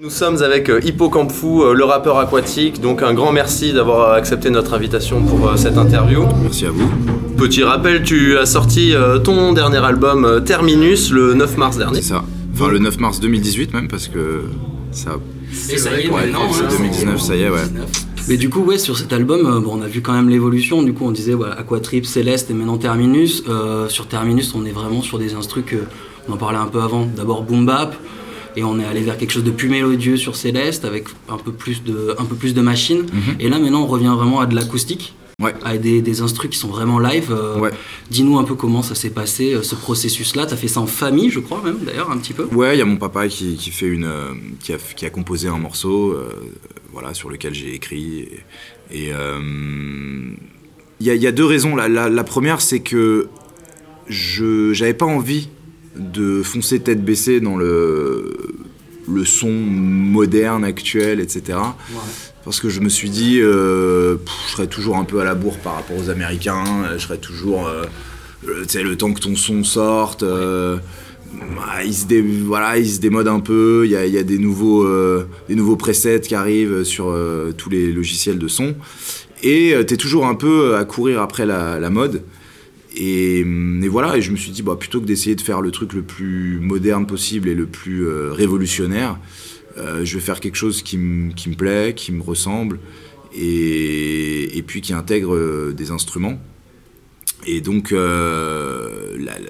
Nous sommes avec euh, Hippocampfou, euh, le rappeur aquatique. Donc un grand merci d'avoir accepté notre invitation pour euh, cette interview. Merci à vous. Petit rappel, tu as sorti euh, ton dernier album euh, Terminus le 9 mars dernier. C'est ça. Enfin, le 9 mars 2018 même, parce que ça. Et ça y est, Ouais, maintenant, c'est hein, 2019, ça y est, ouais. 2019. Mais du coup, ouais, sur cet album, euh, bon, on a vu quand même l'évolution. Du coup, on disait ouais, Aquatrip, Céleste et maintenant Terminus. Euh, sur Terminus, on est vraiment sur des instrus que on en parlait un peu avant. D'abord boom bap, et on est allé vers quelque chose de plus mélodieux sur Céleste avec un peu plus de, un peu plus de machines. Mhm. Et là, maintenant, on revient vraiment à de l'acoustique. Ouais. Avec des, des instrus qui sont vraiment live. Euh, Ouais. Dis-nous un peu comment ça s'est passé, euh, ce processus-là. T'as fait ça en famille, je crois, même, d'ailleurs, un petit peu. Ouais, il y a mon papa qui, qui fait une, euh, qui, a, qui a composé un morceau, euh, voilà, sur lequel j'ai écrit. Et il y, y a deux raisons. La, la, la première, c'est que je j'avais pas envie de foncer tête baissée dans le le son moderne actuel, etc. Parce que je me suis dit, euh, pff, je serais toujours un peu à la bourre par rapport aux Américains, euh, je serais toujours, euh, tu sais, le temps que ton son sorte, euh, bah, il, se dé- voilà, il se démode un peu, il y a, il y a des, nouveaux, euh, des nouveaux presets qui arrivent sur tous les logiciels de son, et tu es toujours un peu à courir après la, la mode. Et, hum, et voilà, et je me suis dit, bah, plutôt que d'essayer de faire le truc le plus moderne possible et le plus euh, révolutionnaire, euh, je vais faire quelque chose qui me plaît, qui me ressemble, et, puis qui intègre euh, des instruments. Et donc,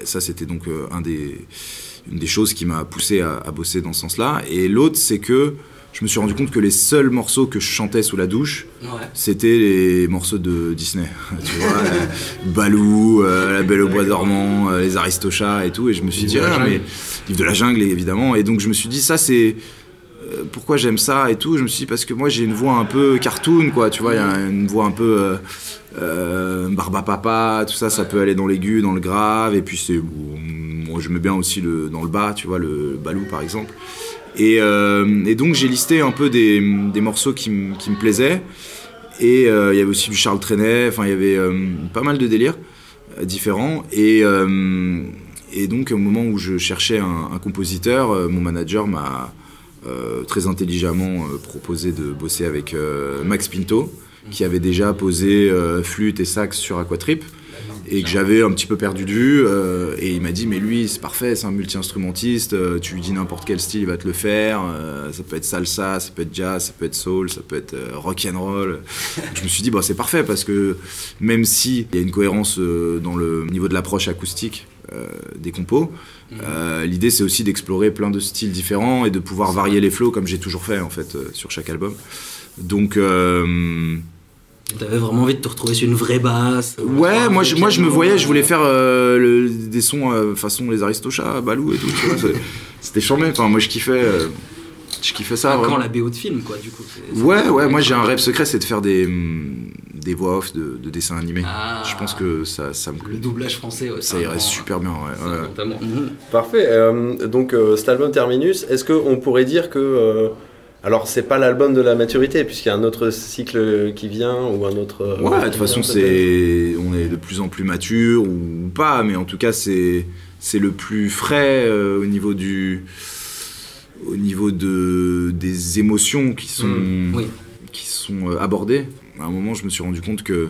ça, c'était donc une des choses qui m'a poussé à bosser dans ce sens-là. Et l'autre, c'est que je me suis rendu compte que les seuls morceaux que je chantais sous la douche, Ouais. c'était les morceaux de Disney. tu vois, la- Balou, euh, La Belle au Bois dormant, euh, les Aristochats et tout. Et je me suis dit, de la ah, mais Livre de la jungle, évidemment. Et donc je me suis dit, ça c'est. euh, Pourquoi j'aime ça et tout Je me suis dit, parce que moi j'ai une voix un peu cartoon, quoi. Tu vois, il y a une voix un peu. Euh, euh, barba papa, tout ça, ça peut aller dans l'aigu, dans le grave. Et puis c'est. Moi je mets bien aussi le, dans le bas, tu vois, le Balou par exemple. Et, euh, et donc j'ai listé un peu des, des morceaux qui, me plaisaient. Et euh, il y avait aussi du Charles Trenet, enfin il y avait euh, pas mal de délires différents. Et, et donc au moment où je cherchais un, compositeur, mon manager m'a très intelligemment proposé de bosser avec Max Pinto, qui avait déjà posé flûte et sax sur Aquatrip et que j'avais un petit peu perdu de vue. euh, et il m'a dit, mais lui, c'est parfait, c'est un multi-instrumentiste, euh, tu lui dis n'importe quel style, il va te le faire. euh, ça peut être salsa, ça peut être jazz, ça peut être soul, ça peut être rock and roll. je me suis dit, bah, c'est parfait parce que même s'il y a une cohérence dans le niveau de l'approche acoustique des compos, euh, l'idée c'est aussi d'explorer plein de styles différents et de pouvoir varier les flows comme j'ai toujours fait en fait sur chaque album. Donc. T'avais vraiment envie de te retrouver sur une vraie basse. euh, Ouais, moi je, moi je me voyais, je euh, voulais faire euh, le- des sons euh, façon les Aristochats, Balou et tout, c'était charmé. Enfin, moi je kiffais, euh, je kiffais ça. Quand vraiment. la BO de film, quoi, du coup. Ouais, ouais, moi j'ai un rêve secret, c'est de faire des, hum, des voix off de, de dessins animés. Ah. Je pense que ça, ça me Le doublage français, ouais, ça irait un super bien. Ouais, ouais. Parfait. euh, donc euh, cet album Terminus, est-ce qu'on pourrait dire que... alors c'est pas l'album de la maturité, puisqu'il y a un autre cycle qui vient, ou un autre... euh, Ouais, de toute façon, c'est, on est de plus en plus mature ou pas, mais en tout cas, c'est, c'est le plus frais euh, au niveau du, au niveau de des émotions qui sont, Mm, oui. qui sont euh, abordées. À un moment, je me suis rendu compte que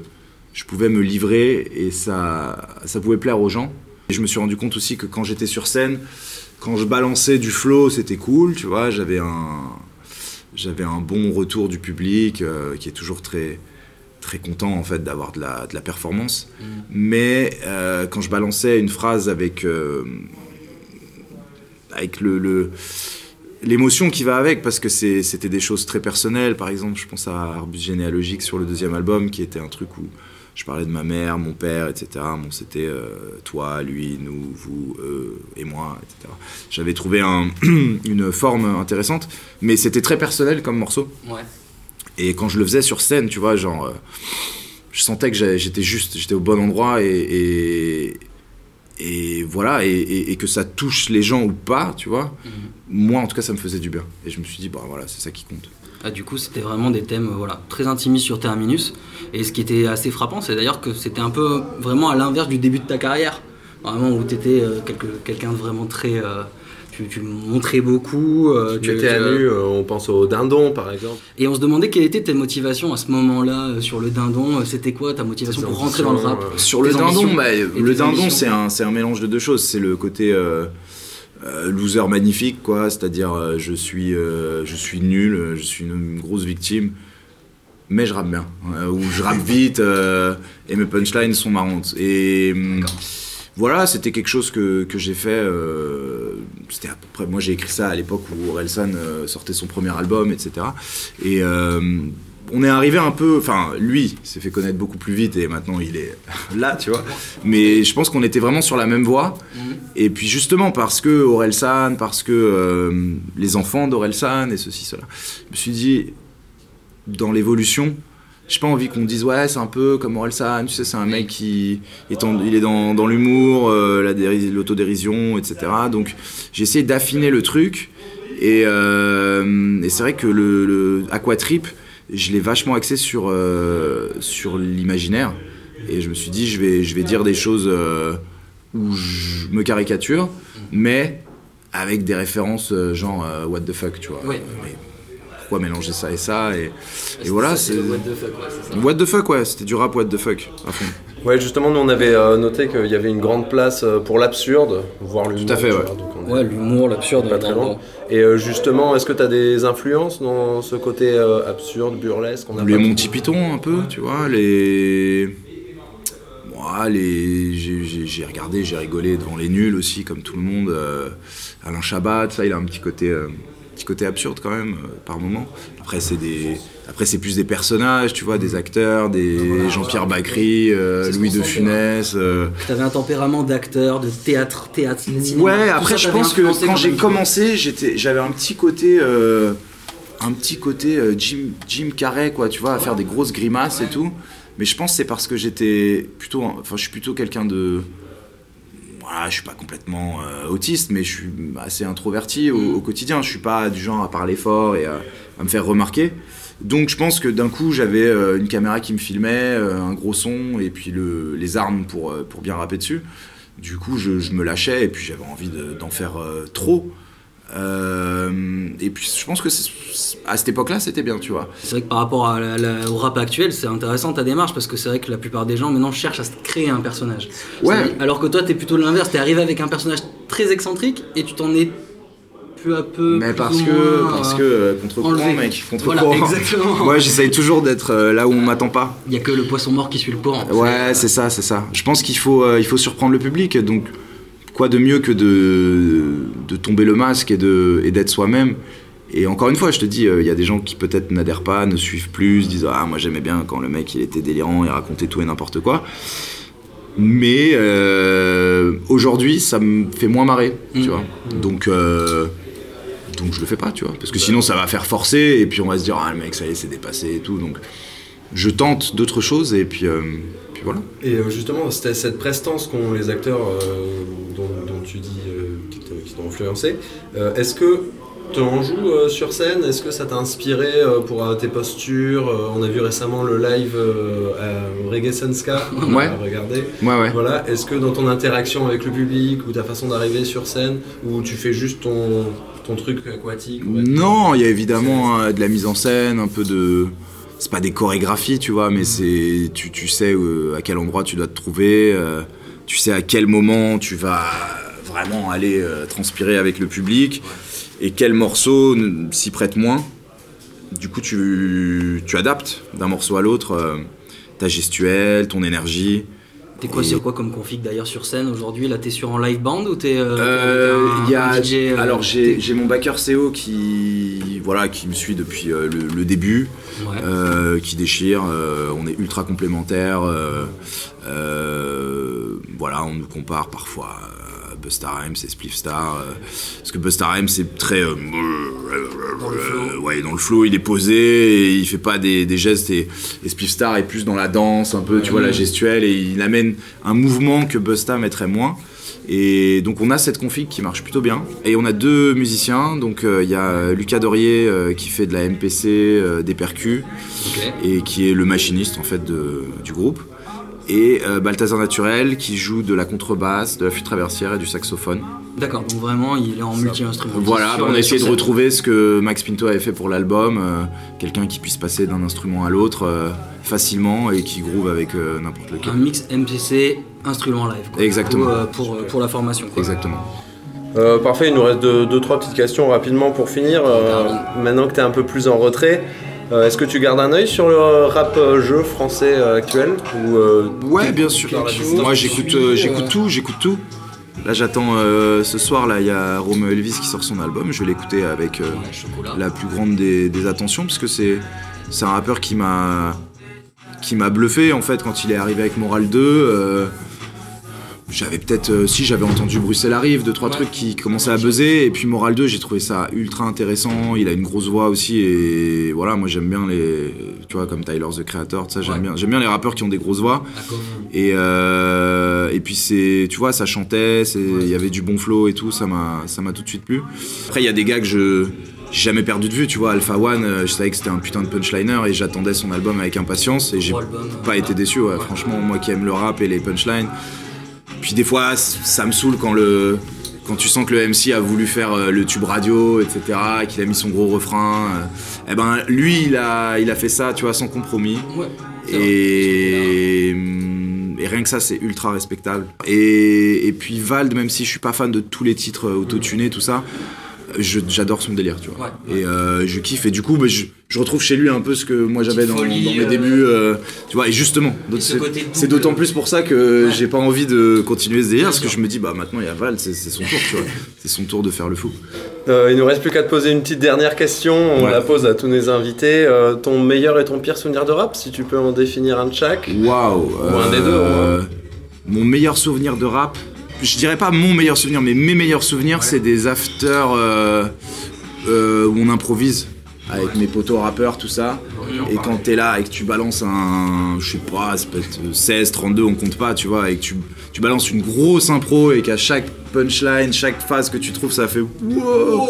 je pouvais me livrer et ça, ça pouvait plaire aux gens. Et je me suis rendu compte aussi que quand j'étais sur scène, quand je balançais du flow, c'était cool, tu vois, j'avais un, j'avais un bon retour du public euh, qui est toujours très, très content en fait d'avoir de la, de la performance. Mm. Mais euh, quand je balançais une phrase avec, euh, avec le, l'émotion qui va avec, parce que c'était des choses très personnelles. Par exemple, je pense à Arbus généalogique sur le deuxième album, qui était un truc où je parlais de ma mère, mon père, etc. Bon, c'était euh, toi, lui, nous, vous, eux et moi, etc. J'avais trouvé un- une forme intéressante, mais c'était très personnel comme morceau. Ouais. Et quand je le faisais sur scène, tu vois, genre, euh, je sentais que j'étais juste, j'étais au bon endroit et, et, et voilà, et, et- et que ça touche les gens ou pas, tu vois. Mhm. Moi, en tout cas, ça me faisait du bien. Et je me suis dit, bah voilà, c'est ça qui compte. Ah, du coup, c'était vraiment des thèmes euh, voilà, très intimistes sur Terminus. Et ce qui était assez frappant, c'est d'ailleurs que c'était un peu vraiment à l'inverse du début de ta carrière. Vraiment où tu étais quelqu'un de vraiment très. euh, tu montrais beaucoup. euh, Tu étais à nu, euh, on pense au dindon par exemple. Et on se demandait quelle était ta motivation à ce moment-là euh, sur le dindon. euh, C'était quoi ta motivation Tes pour rentrer dans le rap euh, Sur le Tes dindon, bah, le tes dindon, ambitions. c'est un, c'est un mélange de deux choses. C'est le côté euh, loser magnifique, quoi. C'est-à-dire, euh, je suis, euh, je suis nul, je suis une, une grosse victime, mais je rappe bien, ou je rappe vite et mes punchlines sont marrantes. Et hum, voilà, c'était quelque chose que, que j'ai fait. c'était à peu près. Moi, j'ai écrit ça à l'époque où Orelsan sortait son premier album, etc. Et on est arrivé un peu. Enfin, lui s'est fait connaître beaucoup plus vite et maintenant il est là, tu vois. Mais je pense qu'on était vraiment sur la même voie. Et puis justement, parce que Orelsan, parce que euh, les enfants d'Orelsan et ceci, cela, je me suis dit, dans l'évolution, j'ai pas envie qu'on dise ouais c'est un peu comme Orelsan, tu sais c'est un mec qui est en- il est dans, dans l'humour, euh, la déri- l'autodérision, etc. Donc j'ai essayé d'affiner le truc et, euh, et c'est vrai que le, le Aquatrip, je l'ai vachement axé sur, euh, sur l'imaginaire et je me suis dit je vais, je vais dire des choses euh, où je me caricature mais avec des références euh, genre euh, what the fuck tu vois. Mais pourquoi mélanger ça et ça et, et voilà c'est What the fuck, ouais, c'est ça. What the fuck, ouais, c'était du rap what the fuck, à fond. Ouais, justement, nous on avait euh, noté qu'il y avait une grande place pour l'absurde, voire l'humour. Tout à fait, ouais. vois, donc on est Ouais, l'humour, l'absurde. pas très loin. Et euh, justement, est-ce que tu as des influences dans ce côté euh, absurde, burlesque on a Les Monty Python, un peu, tu vois, les. Moi, les. j'ai regardé, j'ai rigolé devant les nuls aussi, comme tout le monde. euh, Alain Chabat, ça, il a un petit côté. Petit côté absurde quand même, euh, par moment. Après, c'est des. Après, c'est plus des personnages, tu vois, des acteurs, des Jean-Pierre Bacry, euh, Louis de Funès. euh, T'avais un tempérament d'acteur, de théâtre, théâtre, cinéma. Ouais, Tout après ça je pense que quand quand j'ai commencé, j'étais, j'avais un petit côté, euh, un petit côté euh, Jim, Jim Carrey quoi, tu vois, à faire des grosses grimaces et tout. Mais je pense que c'est parce que j'étais plutôt, enfin je suis plutôt quelqu'un de, voilà, je suis pas complètement euh, autiste, mais je suis assez introverti au, au quotidien. Je suis pas du genre à parler fort et à, à me faire remarquer. Donc je pense que d'un coup j'avais euh, une caméra qui me filmait, euh, un gros son et puis le, les armes pour, pour bien rapper dessus. Du coup je, je me lâchais et puis j'avais envie de- d'en faire trop. Euh, et puis je pense que à cette époque-là c'était bien, tu vois. C'est vrai que par rapport à la- la- au rap actuel, c'est intéressant ta démarche parce que c'est vrai que la plupart des gens maintenant cherchent à se créer un personnage. Ouais. Alors que toi, t'es plutôt l'inverse. T'es arrivé avec un personnage très excentrique et tu t'en es peu à peu. Mais plus parce que, moins, parce euh, que euh, contre courant mec, contre Voilà, courant. exactement. Moi j'essaye toujours d'être euh, là où on m'attend pas. Il y a que le poisson mort qui suit le courant. Ouais, c'est ça, c'est ça. Je pense qu'il faut, euh, il faut surprendre le public. Donc, quoi de mieux que de, de tomber le masque et de et d'être soi-même. Et encore une fois, je te dis, euh, il y a des gens qui peut-être n'adhèrent pas, ne suivent plus, se disent ah moi j'aimais bien quand le mec il était délirant et racontait tout et n'importe quoi. Mais euh, aujourd'hui, ça me fait moins marrer, tu Mm. vois. Donc euh, donc je le fais pas, tu vois, parce que sinon ça va faire forcer et puis on va se dire ah le mec ça y est c'est dépassé et tout. Donc je tente d'autres choses et puis euh, puis voilà. Et justement, c'était cette prestance qu'ont les acteurs dont, dont tu dis euh, qui t'ont influencé. Euh, Est-ce que tu en joues euh, sur scène? Est-ce que ça t'a inspiré pour tes postures On a vu récemment le live à Reggae Senska, Ouais. regardé. Ouais, ouais. Voilà. Est-ce que dans ton interaction avec le public ou ta façon d'arriver sur scène, ou tu fais juste ton, ton truc aquatique Non, il y a évidemment euh, de la mise en scène, un peu de. C'est pas des chorégraphies, tu vois, mais c'est. Tu, tu sais euh, à quel endroit tu dois te trouver, euh, tu sais à quel moment tu vas vraiment aller euh, transpirer avec le public, et quel morceau s'y prête moins. Du coup, tu, tu adaptes d'un morceau à l'autre euh, ta gestuelle, ton énergie. T'es quoi, Et- c'est quoi comme config d'ailleurs sur scène aujourd'hui? Là, t'es sur en live band ou t'es. euh, Euh, un- y a, un DJ, alors j'ai mon backer CO qui voilà qui me suit depuis le, le début, Ouais. qui déchire. on est ultra complémentaires. Euh, euh, voilà, on nous compare parfois. à Busta Rhymes et Spliff Star euh, parce que Busta Rhymes c'est très euh, ouais dans le flow il est posé et il fait pas des, des gestes et, et Spliff Star est plus dans la danse un peu tu vois la gestuelle et il amène un mouvement que Busta mettrait moins et donc on a cette config qui marche plutôt bien. Et on a deux musiciens, donc euh, il y a Lucas Dorier euh, qui fait de la MPC, euh, des percus, et qui est le machiniste en fait de- du groupe. Et euh, Balthazar Naturel qui joue de la contrebasse, de la flûte traversière et du saxophone. D'accord, donc vraiment il est en multi-instrument. Voilà, Sur on a essayé de retrouver ce que Max Pinto avait fait pour l'album, euh, quelqu'un qui puisse passer d'un instrument à l'autre euh, facilement et qui groove avec euh, n'importe lequel. Un mix MPC, instrument live. Quoi. Exactement. Pour, pour, pour la formation. Quoi. Exactement. Euh, parfait, il nous reste deux, deux, trois petites questions rapidement pour finir. Euh, maintenant que tu es un peu plus en retrait, euh, est-ce que tu gardes un œil sur le rap euh, jeu français euh, actuel ou, euh, Ouais, bien sûr. Moi, j'écoute, euh, euh, j'écoute tout, j'écoute tout. Là, j'attends euh, ce soir. Là, il y a Romeo Elvis qui sort son album. Je vais l'écouter avec euh, la plus grande des, des attentions parce que c'est c'est un rappeur qui m'a qui m'a bluffé en fait quand il est arrivé avec Moral 2. J'avais peut-être euh, si j'avais entendu Bruxelles arrive deux trois Ouais. trucs qui commençaient à buzzer et puis Moral 2 j'ai trouvé ça ultra intéressant il a une grosse voix aussi et voilà moi j'aime bien les tu vois comme Tyler the Creator tout ça j'aime Ouais. bien j'aime bien les rappeurs qui ont des grosses voix et, euh, et puis c'est, tu vois, ça chantait, il y avait du bon flow et tout, ça m'a, ça m'a tout de suite plu. Après, il y a des gars que je j'ai jamais perdu de vue, tu vois. Alpha One, euh, je savais que c'était un putain de punchliner et j'attendais son album avec impatience et j'ai pas été déçu. ouais. Franchement, moi qui aime le rap et les punchlines. Puis des fois, ça me saoule quand le quand tu sens que le MC a voulu faire euh, le tube radio, etc., qu'il a mis son gros refrain, euh, eh ben lui, il a, il a fait ça, tu vois, sans compromis. Ouais. Et, et rien que ça, c'est ultra respectable. Et, et puis Vald, même si je suis pas fan de tous les titres euh, autotunés, tout ça, j'adore son délire, tu vois. Ouais. Et euh, je kiffe. Et du coup, bah, je, je retrouve chez lui un peu ce que moi j'avais dans, folie, dans mes euh, débuts. euh, tu vois, et justement, c'est- côté c'est double. d'autant plus pour ça que Ouais. j'ai pas envie de continuer ce délire, parce que je me dis, bah maintenant il y a Vald, c'est c'est son tour, tu vois. C'est son tour de faire le fou. Euh, il nous reste plus qu'à te poser une petite dernière question. On Ouais. la pose à tous nos invités. Euh, ton meilleur et ton pire souvenir de rap, si tu peux en définir un de chaque. Waouh un des deux, euh, Mon meilleur souvenir de rap, je dirais pas mon meilleur souvenir, mais mes meilleurs souvenirs, c'est des afters euh, euh, où on improvise avec mes potos rappeurs, tout ça. Et quand t'es là et que tu balances un, je sais pas, ça peut être 16, 32, on compte pas, tu vois, et que tu, tu balances une grosse impro et qu'à chaque punchline, chaque phase que tu trouves, ça fait wow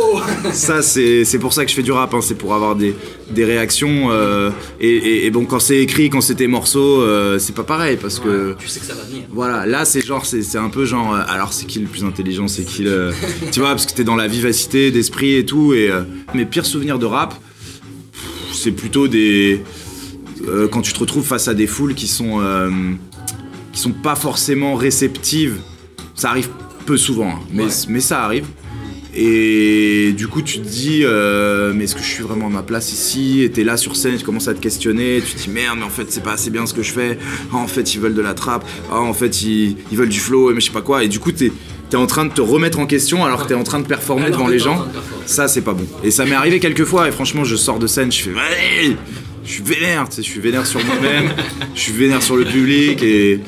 Ça, c'est c'est pour ça que je fais du rap, hein, c'est pour avoir des, des réactions. euh, et, et- et bon, quand c'est écrit, quand c'est tes morceaux, euh, c'est pas pareil parce que. Tu sais que ça va venir. Voilà, là c'est genre, c'est c'est un peu genre, euh, alors c'est qui le plus intelligent, c'est qui le... tu vois, parce que t'es dans la vivacité d'esprit et tout, et mes pires souvenirs de rap, pff, c'est plutôt des... quand tu te retrouves face à des foules qui sont... qui sont pas forcément réceptives, ça arrive peu souvent, hein, mais, Ouais. mais ça arrive. Et du coup, tu te dis, euh, mais est-ce que je suis vraiment à ma place ici? Et t'es là sur scène, tu commences à te questionner, tu te dis merde, mais en fait, c'est pas assez bien ce que je fais. Ah, en fait, ils veulent de la trappe. Ah, en fait, ils, ils veulent du flow, mais je sais pas quoi. Et du coup, t'es es en train de te remettre en question alors que t'es en train de performer Alors devant les gens. de. Ça, c'est pas bon. Et ça m'est arrivé quelques fois, et franchement, je sors de scène, je fais, allez je suis vénère, tu sais, je suis vénère sur moi-même, je suis vénère sur le public, et...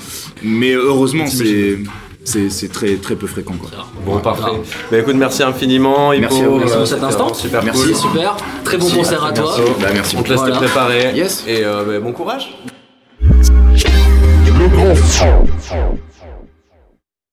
mais heureusement, c'est. C'est c'est très, très peu fréquent quoi. Bon, parfait. Bah écoute, merci infiniment. Hippo. Merci à vous. Merci pour cet instant. Super Merci. cool. Super. Très bon Merci, concert à toi. Bah, merci On te laisse Voilà. te préparer. Yes. Et euh, bah, bon courage. Le grand